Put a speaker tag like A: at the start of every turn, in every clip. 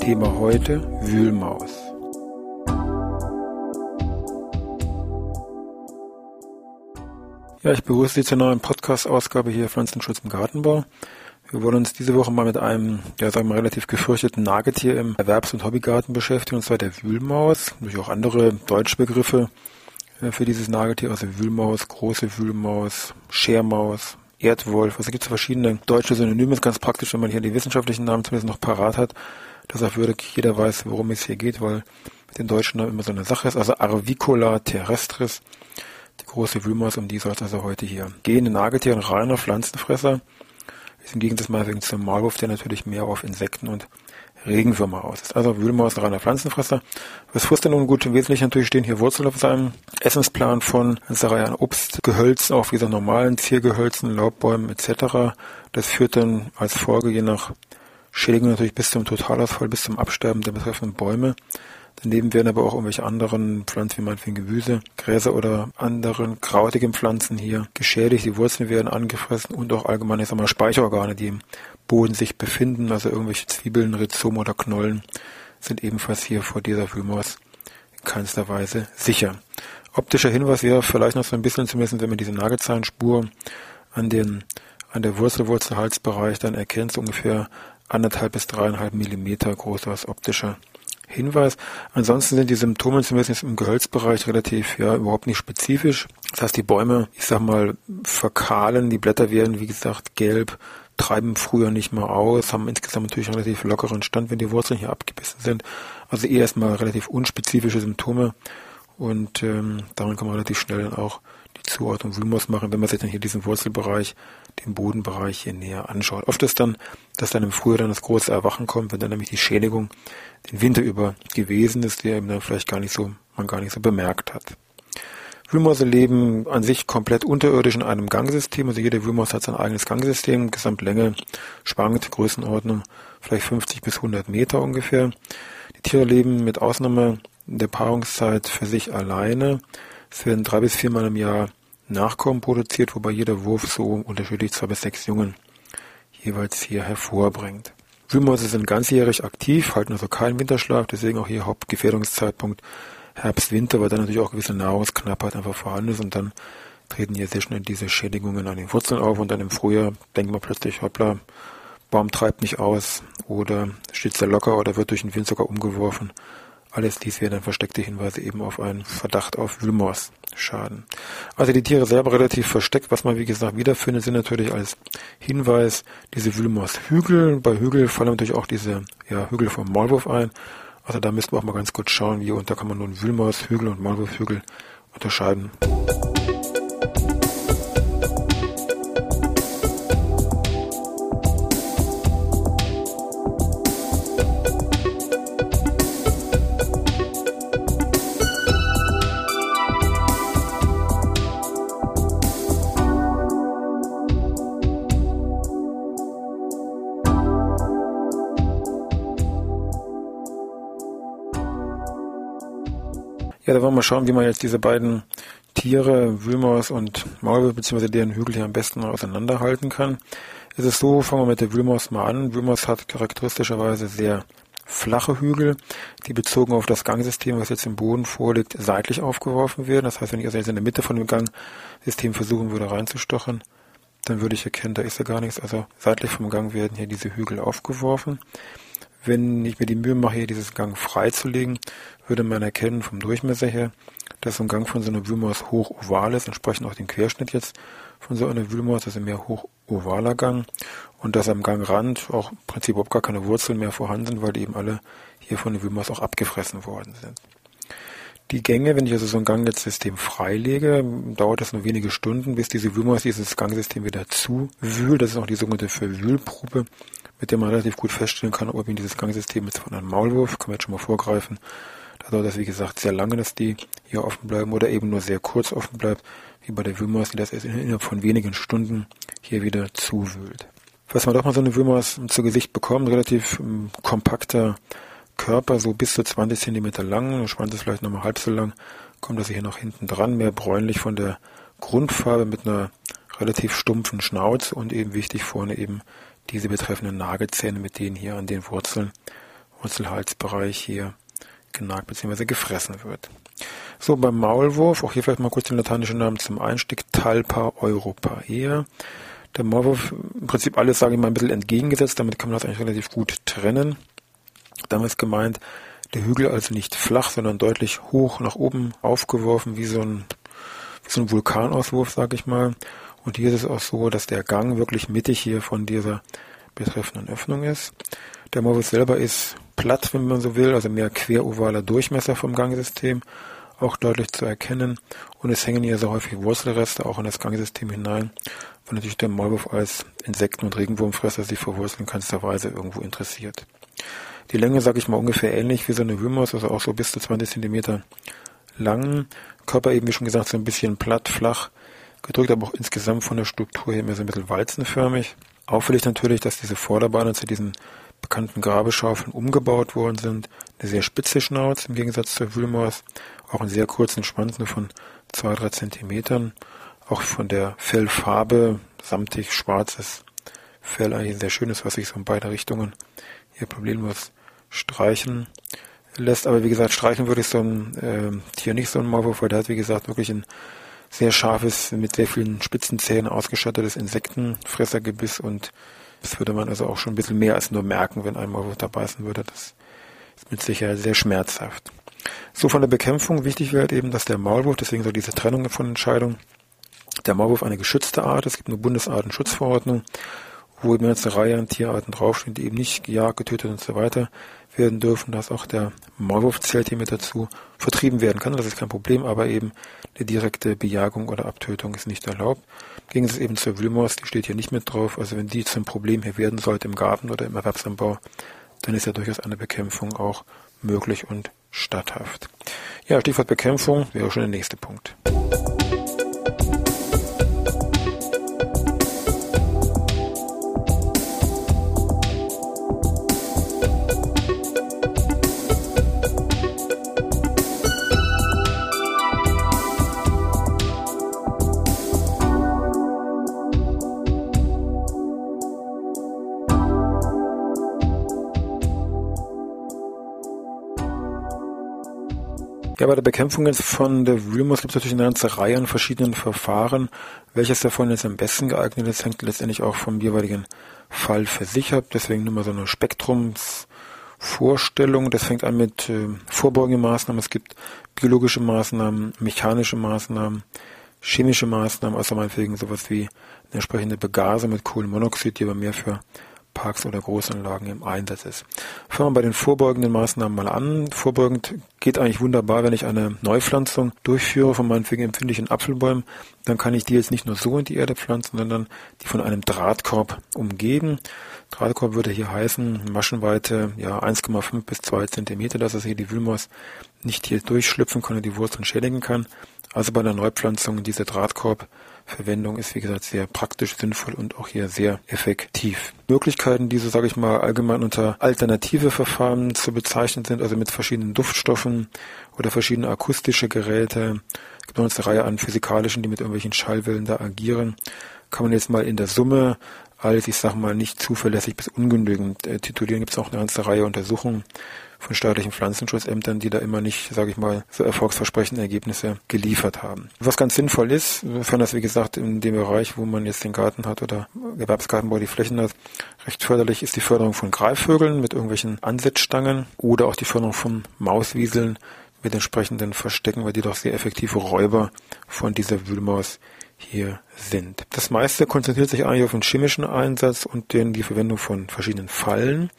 A: Thema heute Wühlmaus. Ja, ich begrüße Sie zur neuen Podcast-Ausgabe hier Pflanzenschutz im Gartenbau. Wir wollen uns diese Woche mal mit einem, ja sagen wir relativ gefürchteten Nagetier im Erwerbs- und Hobbygarten beschäftigen, und zwar der Wühlmaus. Durch auch andere deutsche Begriffe äh, für dieses Nagetier, also Wühlmaus, große Wühlmaus, Schermaus, Erdwolf. Also gibt es verschiedene deutsche Synonyme. Ist ganz praktisch, wenn man hier die wissenschaftlichen Namen zumindest noch parat hat auch wirklich jeder weiß, worum es hier geht, weil mit den Deutschen Namen immer so eine Sache ist. Also Arvicola terrestris, die große Wühlmaus, um die soll es also heute hier gehen. Ein Nagetier, ein reiner Pflanzenfresser, ist im Gegensatz mal wegen zum Maulwurf, der natürlich mehr auf Insekten und Regenwürmer aus ist. Also Wühlmaus, ein reiner Pflanzenfresser. Was frisst er nun gut? Im Wesentlichen natürlich stehen hier Wurzeln auf seinem Essensplan von einer Reihe an Obstgehölzen, auch wie so normalen Ziergehölzen, Laubbäumen etc. Das führt dann als Folge je nach Schädigung natürlich bis zum Totalausfall, bis zum Absterben der betreffenden Bäume. Daneben werden aber auch irgendwelche anderen Pflanzen, wie meinetwegen Gemüse, Gräser oder anderen krautigen Pflanzen hier geschädigt. Die Wurzeln werden angefressen und auch allgemein, ich sag mal, Speicherorgane, die im Boden sich befinden, also irgendwelche Zwiebeln, Rhizome oder Knollen, sind ebenfalls hier vor dieser Wühlmaus in keinster Weise sicher. Optischer Hinweis wäre vielleicht noch so ein bisschen zumindest, wenn man diese Nagelzahnspur an den an der Wurzelwurzelhalsbereich dann erkennt, so ungefähr anderthalb bis dreieinhalb Millimeter groß als optischer Hinweis. Ansonsten sind die Symptome zumindest im Gehölzbereich relativ, ja, überhaupt nicht spezifisch. Das heißt, die Bäume, ich sag mal, verkahlen, die Blätter werden, wie gesagt, gelb, treiben früher nicht mehr aus, haben insgesamt natürlich einen relativ lockeren Stand, wenn die Wurzeln hier abgebissen sind. Also eher erstmal relativ unspezifische Symptome und ähm, daran kann man relativ schnell dann auch die Zuordnung Wühlmaus machen, wenn man sich dann hier diesen Wurzelbereich den Bodenbereich hier näher anschaut. Oft ist dann, dass dann im Frühjahr dann das große Erwachen kommt, wenn dann nämlich die Schädigung den Winter über gewesen ist, der eben dann vielleicht gar nicht so, man gar nicht so bemerkt hat. Wühlmäuse leben an sich komplett unterirdisch in einem Gangsystem. Also jede Wühlmaus hat sein eigenes Gangsystem. Gesamtlänge schwankt, Größenordnung vielleicht 50 bis 100 Meter ungefähr. Die Tiere leben mit Ausnahme der Paarungszeit für sich alleine. Es werden drei bis viermal im Jahr Nachkommen produziert, wobei jeder Wurf so unterschiedlich zwei bis sechs Jungen jeweils hier hervorbringt. Wühlmäuse sind ganzjährig aktiv, halten also keinen Winterschlaf, deswegen auch hier Hauptgefährdungszeitpunkt Herbst, Winter, weil dann natürlich auch gewisse Nahrungsknappheit einfach vorhanden ist und dann treten hier sehr schnell diese Schädigungen an den Wurzeln auf und dann im Frühjahr denken wir plötzlich, hoppla, Baum treibt nicht aus oder steht sehr locker oder wird durch den Wind sogar umgeworfen. Alles dies wäre dann versteckte Hinweise eben auf einen Verdacht auf Wühlmausschaden. Also die Tiere selber relativ versteckt. Was man wie gesagt wiederfindet, sind natürlich als Hinweis diese Wühlmaushügel. Bei Hügel fallen natürlich auch diese ja, Hügel vom Maulwurf ein. Also da müssten wir auch mal ganz kurz schauen, wie und da kann man nun Wühlmaushügel und Maulwurfhügel unterscheiden. Ja, da wollen wir mal schauen, wie man jetzt diese beiden Tiere, Wühlmaus und Maulwurf, beziehungsweise deren Hügel hier am besten auseinanderhalten kann. Es ist so, fangen wir mit der Wühlmaus mal an. Wühlmaus hat charakteristischerweise sehr flache Hügel, die bezogen auf das Gangsystem, was jetzt im Boden vorliegt, seitlich aufgeworfen werden. Das heißt, wenn ich also jetzt in der Mitte von dem Gangsystem versuchen würde reinzustochen, dann würde ich erkennen, da ist ja gar nichts. Also seitlich vom Gang werden hier diese Hügel aufgeworfen. Wenn ich mir die Mühe mache, hier dieses Gang freizulegen, würde man erkennen vom Durchmesser her, dass so ein Gang von so einer Wühlmaus hoch oval ist, entsprechend auch den Querschnitt jetzt von so einer Wühlmaus, das ein mehr hoch ovaler Gang und dass am Gangrand auch im Prinzip überhaupt gar keine Wurzeln mehr vorhanden sind, weil die eben alle hier von der Wühlmaus auch abgefressen worden sind. Die Gänge, wenn ich also so ein Gangnetzsystem freilege, dauert es nur wenige Stunden, bis diese Wühlmaus dieses Gangsystem wieder zuwühlt. Das ist auch die sogenannte Verwühlprobe mit dem man relativ gut feststellen kann, ob eben dieses Gangsystem ist von einem Maulwurf, kann man jetzt schon mal vorgreifen. Da dauert das, wie gesagt, sehr lange, dass die hier offen bleiben oder eben nur sehr kurz offen bleibt, wie bei der Wühlmaus, die das erst innerhalb von wenigen Stunden hier wieder zuwühlt. Falls man doch mal so eine Wühlmaus zu Gesicht bekommt, relativ um, ähm, kompakter Körper, so bis zu 20 Zentimeter lang, der Schwanz ist vielleicht nochmal halb so lang, kommt das hier noch hinten dran, mehr bräunlich von der Grundfarbe mit einer relativ stumpfen Schnauze und eben wichtig vorne eben diese betreffenden Nagelzähne, mit denen hier an den Wurzeln, Wurzelhalsbereich hier genagt bzw. gefressen wird. So, beim Maulwurf, auch hier vielleicht mal kurz den lateinischen Namen zum Einstieg, Talpa europaea. Der Maulwurf, im Prinzip alles, sage ich mal, ein bisschen entgegengesetzt, damit kann man das eigentlich relativ gut trennen. Damals gemeint, der Hügel also nicht flach, sondern deutlich hoch nach oben aufgeworfen, wie so ein, wie so ein Vulkanauswurf, sage ich mal. Und hier ist es auch so, dass der Gang wirklich mittig hier von dieser betreffenden Öffnung ist. Der Maulwurf selber ist platt, wenn man so will, also mehr querovaler Durchmesser vom Gangsystem, auch deutlich zu erkennen. Und es hängen hier sehr häufig Wurzelreste auch in das Gangsystem hinein, weil natürlich der Maulwurf als Insekten- und Regenwurmfresser sich für Wurzeln keinster Weise irgendwo interessiert. Die Länge, sage ich mal, ungefähr ähnlich wie so eine Wühlmaus, also auch so bis zu 20 Zentimeter lang. Körper eben, wie schon gesagt, so ein bisschen platt, flach gedrückt, aber auch insgesamt von der Struktur her mehr so ein bisschen walzenförmig. Auffällig natürlich, dass diese Vorderbeine zu diesen bekannten Grabeschaufeln umgebaut worden sind. Eine sehr spitze Schnauze im Gegensatz zur Wühlmaus. Auch einen sehr kurzen Schwanz, nur von zwei, drei Zentimetern. Auch von der Fellfarbe, samtig schwarzes Fell, eigentlich sehr schönes, was sich so in beide Richtungen hier problemlos streichen lässt. Aber wie gesagt, streichen würde ich so ein äh, Tier nicht so ein Maulwurf, weil der hat wie gesagt wirklich ein sehr scharfes, mit sehr vielen spitzen Zähnen ausgestattetes Insektenfressergebiss und das würde man also auch schon ein bisschen mehr als nur merken, wenn ein Maulwurf da beißen würde. Das ist mit Sicherheit sehr schmerzhaft. So von der Bekämpfung wichtig wäre halt eben, dass der Maulwurf, deswegen so diese Trennung von Entscheidungen, der Maulwurf eine geschützte Art, es gibt eine Bundesartenschutzverordnung, wo eben eine Reihe an Tierarten draufstehen, die eben nicht gejagt, getötet und so weiter werden dürfen, dass auch der Maulwurf zählt hier mit dazu, vertrieben werden kann. Das ist kein Problem, aber eben eine direkte Bejagung oder Abtötung ist nicht erlaubt. Im Gegensatz eben zur Wühlmaus, die steht hier nicht mit drauf. Also wenn die zum Problem hier werden sollte im Garten oder im Erwerbsanbau, dann ist ja durchaus eine Bekämpfung auch möglich und statthaft. Ja, Stichwort Bekämpfung wäre schon der nächste Punkt. Ja, bei der Bekämpfung von der Wühlmaus gibt es natürlich eine ganze Reihe an verschiedenen Verfahren. Welches davon jetzt am besten geeignet ist, hängt letztendlich auch vom jeweiligen Fall für sich ab. Deswegen nur mal so eine Spektrumsvorstellung. Das fängt an mit äh, vorbeugenden Maßnahmen. Es gibt biologische Maßnahmen, mechanische Maßnahmen, chemische Maßnahmen, also meinetwegen sowas wie eine entsprechende Begase mit Kohlenmonoxid, die aber mehr für Parks oder Großanlagen im Einsatz ist. Fangen wir bei den vorbeugenden Maßnahmen mal an. Vorbeugend geht eigentlich wunderbar, wenn ich eine Neupflanzung durchführe von meinetwegen empfindlichen Apfelbäumen, dann kann ich die jetzt nicht nur so in die Erde pflanzen, sondern die von einem Drahtkorb umgeben. Drahtkorb würde hier heißen, Maschenweite ja 1,5 bis 2 Zentimeter, dass es hier die Wühlmaus nicht hier durchschlüpfen kann und die Wurzeln schädigen kann. Also bei der Neupflanzung diese Drahtkorbverwendung ist wie gesagt sehr praktisch, sinnvoll und auch hier sehr effektiv. Möglichkeiten, die so sage ich mal allgemein unter alternative Verfahren zu bezeichnen sind, also mit verschiedenen Duftstoffen oder verschiedene akustische Geräte. Gibt noch eine Reihe an physikalischen, die mit irgendwelchen Schallwellen da agieren. Kann man jetzt mal in der Summe als, ich sag mal, nicht zuverlässig bis ungenügend äh, titulieren. Gibt es auch eine ganze Reihe Untersuchungen von staatlichen Pflanzenschutzämtern, die da immer nicht, sage ich mal, so erfolgsversprechende Ergebnisse geliefert haben. Was ganz sinnvoll ist, sofern das wie gesagt in dem Bereich, wo man jetzt den Garten hat oder Gewerbsgartenbau die Flächen hat, recht förderlich ist die Förderung von Greifvögeln mit irgendwelchen Ansetzstangen oder auch die Förderung von Mauswieseln mit entsprechenden Verstecken, weil die doch sehr effektive Räuber von dieser Wühlmaus hier sind. Das meiste konzentriert sich eigentlich auf den chemischen Einsatz und den, die Verwendung von verschiedenen Fallen.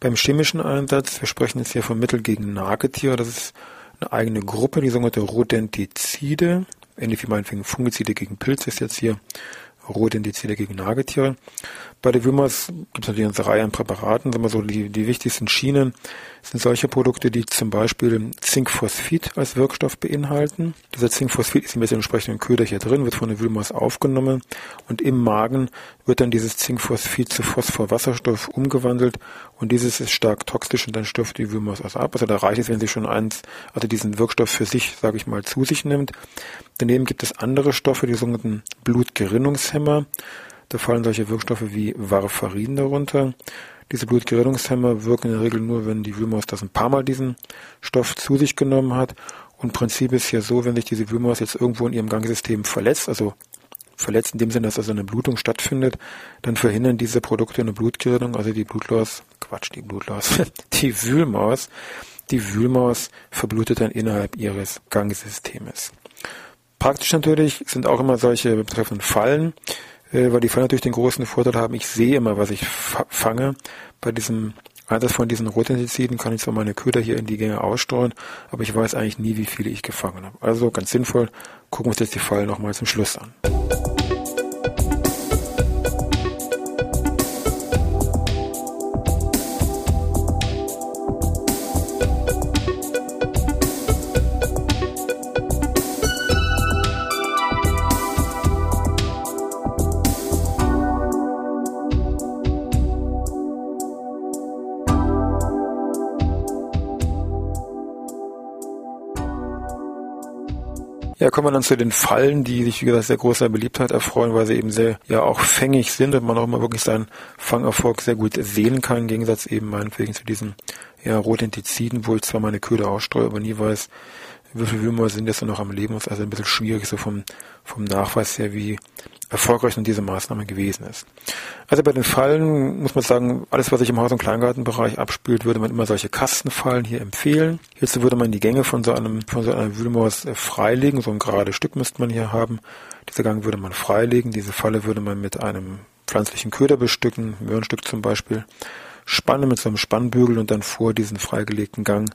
A: Beim chemischen Einsatz, wir sprechen jetzt hier von Mittel gegen Nagetiere, das ist eine eigene Gruppe, die sogenannte Rodentizide, ähnlich wie meinetwegen Fungizide gegen Pilze ist jetzt hier Rotindizide gegen Nagetiere. Bei der Wümmers gibt es natürlich eine Reihe an Präparaten. Sagen wir so, die, die wichtigsten Schienen sind solche Produkte, die zum Beispiel Zinkphosphid als Wirkstoff beinhalten. Dieser Zinkphosphid ist mit dem entsprechenden Köder hier drin, wird von der Wühlmaus aufgenommen und im Magen wird dann dieses Zinkphosphid zu Phosphorwasserstoff umgewandelt und dieses ist stark toxisch und dann stirbt die Wühlmaus aus ab. Also da reicht es, wenn sie schon eins, also diesen Wirkstoff für sich, sage ich mal, zu sich nimmt. Daneben gibt es andere Stoffe, die sogenannten Blutgerinnungshemmer. Da fallen solche Wirkstoffe wie Warfarin darunter. Diese Blutgerinnungshemmer wirken in der Regel nur, wenn die Wühlmaus das ein paar Mal diesen Stoff zu sich genommen hat. Und Prinzip ist ja so, wenn sich diese Wühlmaus jetzt irgendwo in ihrem Gangsystem verletzt, also verletzt in dem Sinne, dass also eine Blutung stattfindet, dann verhindern diese Produkte eine Blutgerinnung, also die Blutlaus, Quatsch, die Blutlaus, die Wühlmaus, die Wühlmaus verblutet dann innerhalb ihres Gangsystems. Praktisch natürlich sind auch immer solche betreffenden Fallen, äh, weil die Fallen natürlich den großen Vorteil haben, ich sehe immer, was ich fange. Bei diesem Einsatz von diesen Rotintiziden kann ich zwar meine Köder hier in die Gänge ausstreuen, aber ich weiß eigentlich nie, wie viele ich gefangen habe. Also ganz sinnvoll, gucken wir uns jetzt die Fallen nochmal zum Schluss an. Ja, kommen wir dann zu den Fallen, die sich, wie gesagt, sehr großer Beliebtheit erfreuen, weil sie eben sehr, ja, auch fängig sind und man auch immer wirklich seinen Fangerfolg sehr gut sehen kann, im Gegensatz eben meinetwegen zu diesen, ja, Rotintiziden, wo ich zwar meine Köder ausstreue, aber nie weiß, wie viele Würmer sind jetzt noch am Leben. Ist also ein bisschen schwierig so vom, vom Nachweis her, wie erfolgreich nun diese Maßnahme gewesen ist. Also bei den Fallen muss man sagen, alles, was sich im Haus- und Kleingartenbereich abspielt, würde man immer solche Kastenfallen hier empfehlen. Hierzu würde man die Gänge von so einem, von so einer Wühlmaus äh, freilegen. So ein gerades Stück müsste man hier haben. Dieser Gang würde man freilegen. Diese Falle würde man mit einem pflanzlichen Köder bestücken, Möhrenstück zum Beispiel, spannen mit so einem Spannbügel und dann vor diesen freigelegten Gang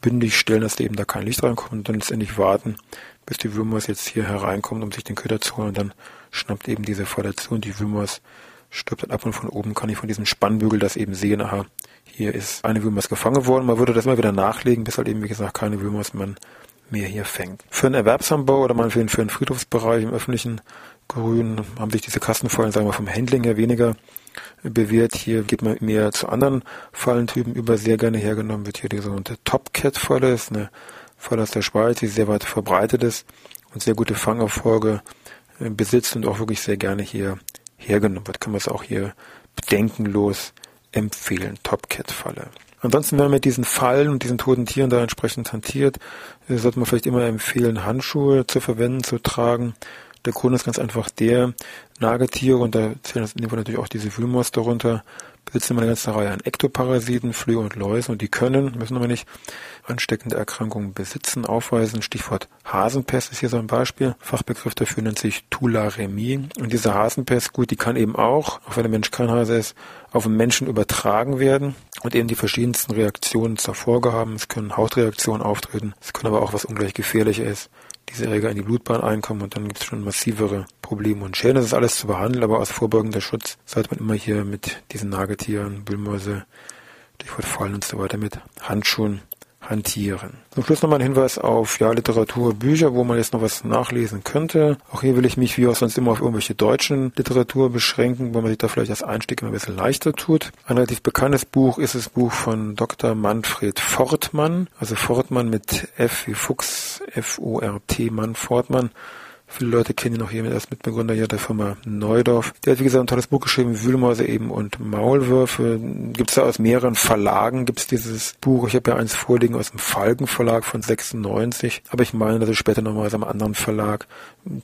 A: bündig stellen, dass eben da kein Licht reinkommt und dann letztendlich warten, bis die Würmers jetzt hier hereinkommt, um sich den Köder zu holen und dann schnappt eben diese Falle zu und die Würmers stirbt dann ab und von oben kann ich von diesem Spannbügel das eben sehen, aha, hier ist eine Würmers gefangen worden. Man würde das immer wieder nachlegen, bis halt eben, wie gesagt, keine Würmers man mehr hier fängt. Für einen Erwerbsanbau oder mal für einen, für einen Friedhofsbereich im öffentlichen Grün haben sich diese Kastenfallen, sagen wir, vom Handling her weniger bewährt. Hier geht man mehr zu anderen Fallentypen über. Sehr gerne hergenommen wird hier die sogenannte Top-Cat-Falle. ist eine Aus der Schweiz, die sehr weit verbreitet ist und sehr gute Fangerfolge äh, besitzt und auch wirklich sehr gerne hier hergenommen wird. Kann man es auch hier bedenkenlos empfehlen. Top-Cat-Falle. Ansonsten, wenn man mit diesen Fallen und diesen toten Tieren da entsprechend hantiert, äh, sollte man vielleicht immer empfehlen, Handschuhe zu verwenden, zu tragen. Der Grund ist ganz einfach der, Nagetiere, und da zählen in dem Fall natürlich auch diese Wühlmaus darunter, besitzen immer eine ganze Reihe an Ektoparasiten, Flöhe und Läuse und die können, müssen aber nicht, ansteckende Erkrankungen besitzen, aufweisen. Stichwort Hasenpest ist hier so ein Beispiel. Fachbegriff dafür nennt sich Tularemie. Und diese Hasenpest, gut, die kann eben auch, auch wenn der Mensch kein Hase ist, auf den Menschen übertragen werden und eben die verschiedensten Reaktionen zur Folge haben. Es können Hautreaktionen auftreten, es können aber auch was ungleich gefährlicher ist, diese Erreger in die Blutbahn einkommen und dann gibt es schon massivere Probleme und Schäden. Das ist alles zu behandeln, aber aus vorbeugender Schutz sollte man immer hier mit diesen Nagetieren, Wühlmäuse, Stichwort Fallen und so weiter mit Handschuhen hantieren. Zum Schluss nochmal ein Hinweis auf ja, Literatur, Bücher, wo man jetzt noch was nachlesen könnte. Auch hier will ich mich wie auch sonst immer auf irgendwelche deutschen Literatur beschränken, wo man sich da vielleicht als Einstieg immer ein bisschen leichter tut. Ein relativ bekanntes Buch ist das Buch von Dr. Manfred Fortmann, also Fortmann mit F wie Fuchs, F-O-R-T, Mann Fortmann. Viele Leute kennen ihn auch hier als Mitbegründer hier der Firma Neudorf. Der hat, wie gesagt, ein tolles Buch geschrieben, Wühlmäuse eben und Maulwürfe. Gibt es da aus mehreren Verlagen, gibt es dieses Buch. Ich habe ja eins vorliegen aus dem Falken Verlag von 96. Aber ich meine, dass es später nochmal aus einem anderen Verlag,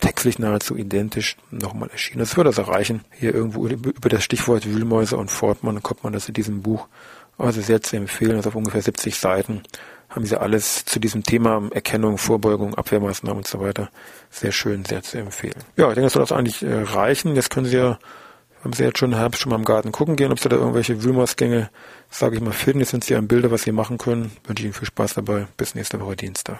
A: textlich nahezu identisch, nochmal erschienen Das würde das erreichen. Hier irgendwo über das Stichwort Wühlmäuse und Fortmann kommt man das in diesem Buch. Also sehr zu empfehlen, also auf ungefähr 70 Seiten haben sie alles zu diesem Thema Erkennung, Vorbeugung, Abwehrmaßnahmen und so weiter sehr schön, sehr zu empfehlen. Ja, ich denke, das soll das eigentlich äh, reichen. Jetzt können Sie ja, haben Sie jetzt schon im Herbst schon mal im Garten gucken gehen, ob Sie da irgendwelche Wühlmausgänge, sage ich mal, finden. Jetzt sind Sie im Bilder, was Sie machen können. Wünsche Ihnen viel Spaß dabei. Bis nächste Woche Dienstag.